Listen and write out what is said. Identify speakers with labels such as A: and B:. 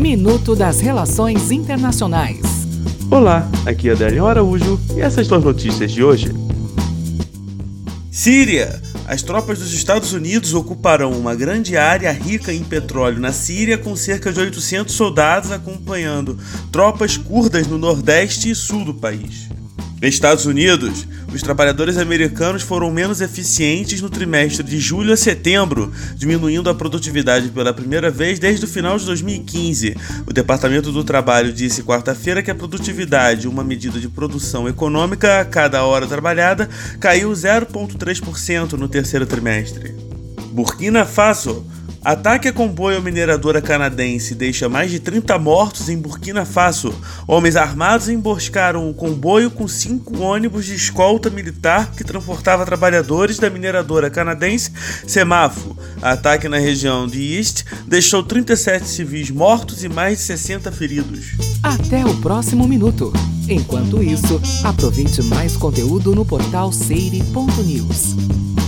A: Minuto das Relações Internacionais.
B: Olá, aqui é Adélio Araújo e essas são as notícias de hoje.
C: Síria. As tropas dos Estados Unidos ocuparão uma grande área rica em petróleo na Síria, com cerca de 800 soldados acompanhando tropas curdas no nordeste e sul do país. Estados Unidos, os trabalhadores americanos foram menos eficientes no trimestre de julho a setembro, diminuindo a produtividade pela primeira vez desde o final de 2015. O Departamento do Trabalho disse quarta-feira que a produtividade, uma medida de produção econômica a cada hora trabalhada, caiu 0,3% no terceiro trimestre. Burkina Faso Ataque a comboio mineradora canadense deixa mais de 30 mortos em Burkina Faso. Homens armados emboscaram um comboio com cinco ônibus de escolta militar que transportava trabalhadores da mineradora canadense Semafo. Ataque na região de East deixou 37 civis mortos e mais de 60 feridos.
A: Até o próximo minuto. Enquanto isso, aproveite mais conteúdo no portal seire.news.